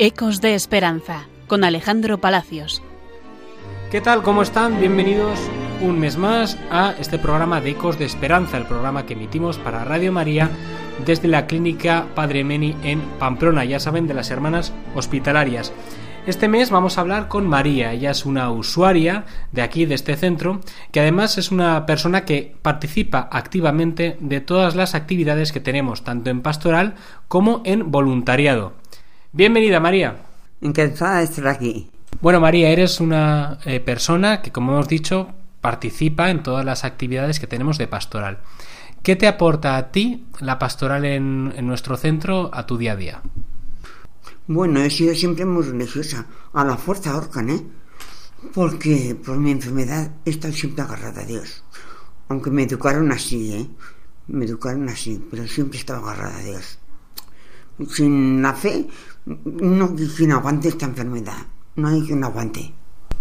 Ecos de Esperanza con Alejandro Palacios. ¿Qué tal? ¿Cómo están? Bienvenidos un mes más a este programa de Ecos de Esperanza, el programa que emitimos para Radio María desde la clínica Padre Meni en Pamplona, ya saben, de las hermanas hospitalarias. Este mes vamos a hablar con María, ella es una usuaria de aquí, de este centro, que además es una persona que participa activamente de todas las actividades que tenemos, tanto en pastoral como en voluntariado. Bienvenida, María. Encantada de estar aquí. Bueno, María, eres una eh, persona que, como hemos dicho, participa en todas las actividades que tenemos de pastoral. ¿Qué te aporta a ti la pastoral en, en nuestro centro a tu día a día? Bueno, he sido siempre muy religiosa. A la fuerza ahorcan, ¿eh? Porque por mi enfermedad he estado siempre agarrada a Dios. Aunque me educaron así, ¿eh? Me educaron así, pero siempre he estado agarrada a Dios. Sin la fe, no hay quien aguante esta enfermedad. No hay quien aguante.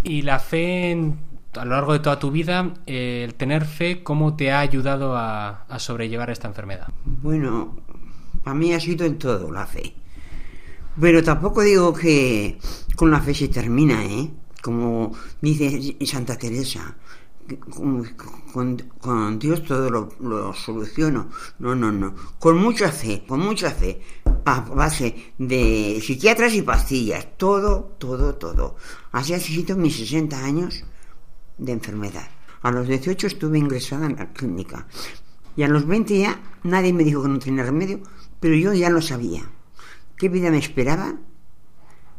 Y la fe en- a lo largo de toda tu vida, eh, el tener fe, ¿cómo te ha ayudado a, a sobrellevar esta enfermedad? Bueno, para mí ha sido en todo la fe. Pero tampoco digo que con la fe se termina, ¿eh? Como dice Santa Teresa, con, Dios todo lo, lo soluciono. No, no, no. Con mucha fe, con mucha fe. A base de psiquiatras y pastillas. Todo, todo, todo. Así ha sido mis 60 años de enfermedad. A los 18 estuve ingresada en la clínica. Y a los 20 ya nadie me dijo que no tenía remedio, pero yo ya lo sabía. ¿Qué vida me esperaba?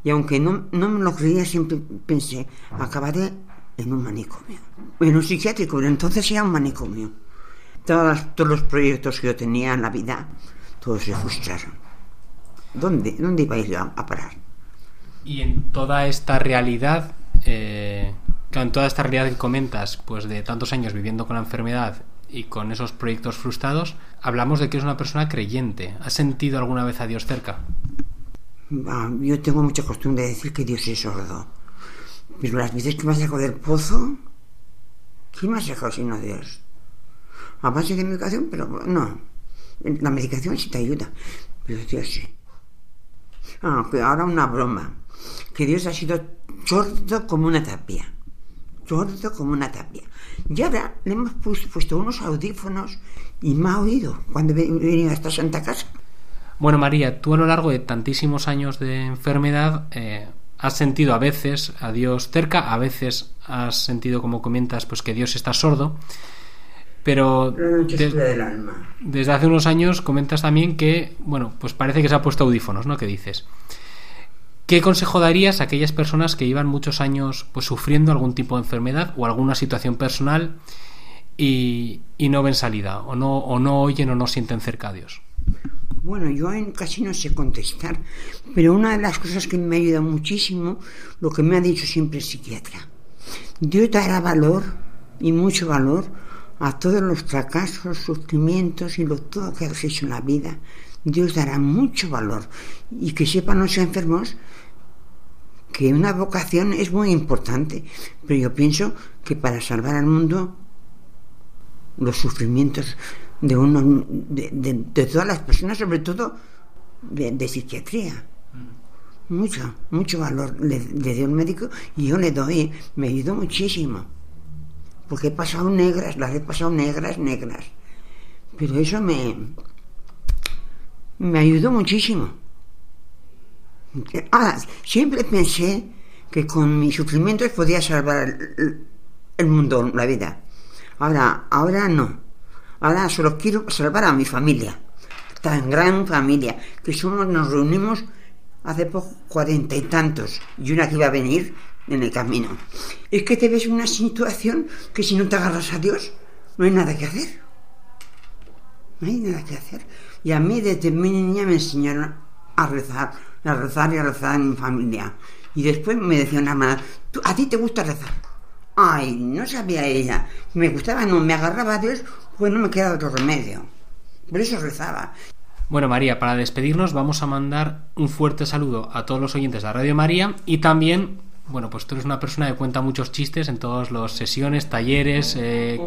Y aunque no, no me lo creía, siempre pensé, acabaré en un manicomio. En un psiquiátrico, pero entonces era un manicomio. Todas- todos los proyectos que yo tenía en la vida, todos se frustraron. ¿Dónde, dónde iba a ir a, a parar? Y en toda esta realidad, eh, en toda esta realidad que comentas, pues de tantos años viviendo con la enfermedad y con esos proyectos frustrados, hablamos de que eres una persona creyente. ¿Has sentido alguna vez a Dios cerca? Ah, Yo tengo mucha costumbre de decir que Dios es sordo. Pero las veces que me sacado del pozo, ¿quién me ha sacado sino Dios? A base de medicación, pero no. La medicación sí te ayuda, pero Dios sí. Ah, que ahora una broma. Que Dios ha sido sordo como una tapia. Sordo como una tapia. Y ahora le hemos pus- puesto unos audífonos y me ha oído cuando he venido a esta santa casa. Bueno, María, tú a lo largo de tantísimos años de enfermedad eh, has sentido a veces a Dios cerca, a veces has sentido, como comentas, pues que Dios está sordo, pero des- del alma. desde hace unos años comentas también que, bueno, pues parece que se ha puesto audífonos, ¿no? ¿Qué dices? ¿Qué consejo darías a aquellas personas que llevan muchos años pues sufriendo algún tipo de enfermedad o alguna situación personal y, y no ven salida, o no, o no oyen o no sienten cerca a Dios? Bueno, yo casi no sé contestar, pero una de las cosas que me ha ayudado muchísimo, lo que me ha dicho siempre el psiquiatra. Dios dará valor, y mucho valor, a todos los fracasos, sufrimientos y lo todo que has hecho en la vida. Dios dará mucho valor. Y que sepan los enfermos que una vocación es muy importante, pero yo pienso que para salvar al mundo los sufrimientos de uno de, de- de todas las personas, sobre todo de, de psiquiatría. Mucho, mucho valor le, le dio el médico y yo le doy, me ayudó muchísimo. Porque he pasado negras, las he pasado negras, negras. Pero eso me, me ayudó muchísimo. Ah, siempre pensé que con mis sufrimientos podía salvar el, el mundo, la vida. Ahora, ahora no. Ahora solo quiero salvar a mi familia. Tan gran familia. Que somos, nos reunimos hace poco cuarenta y tantos. Y una que iba a venir en el camino. Es que te ves una situación que si no te agarras a Dios, no hay nada que hacer. No hay nada que hacer. Y a mí desde mi niña me enseñaron a rezar, a rezar y a rezar en mi familia. Y después me decía una hermana, "¿Tú- ¿a ti te gusta rezar? Ay, no sabía ella. Me gustaba, no, me agarraba a Dios, pues no me quedaba otro remedio. Por eso rezaba. Bueno, María, para despedirnos vamos a mandar un fuerte saludo a todos los oyentes de Radio María y también, bueno, pues tú eres una persona que cuenta muchos chistes en todas las sesiones, talleres eh,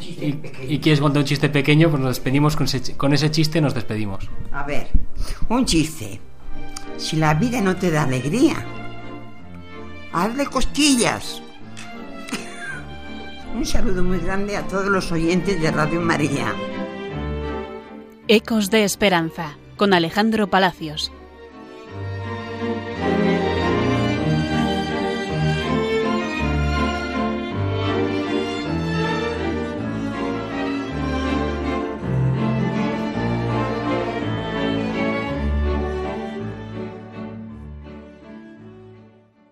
y, y quieres contar un chiste pequeño, pues nos despedimos con ese, con ese chiste, nos despedimos. A ver, un chiste. si la vida no te da alegría, hazle cosquillas. Un saludo muy grande a todos los oyentes de Radio María. Ecos de Esperanza con Alejandro Palacios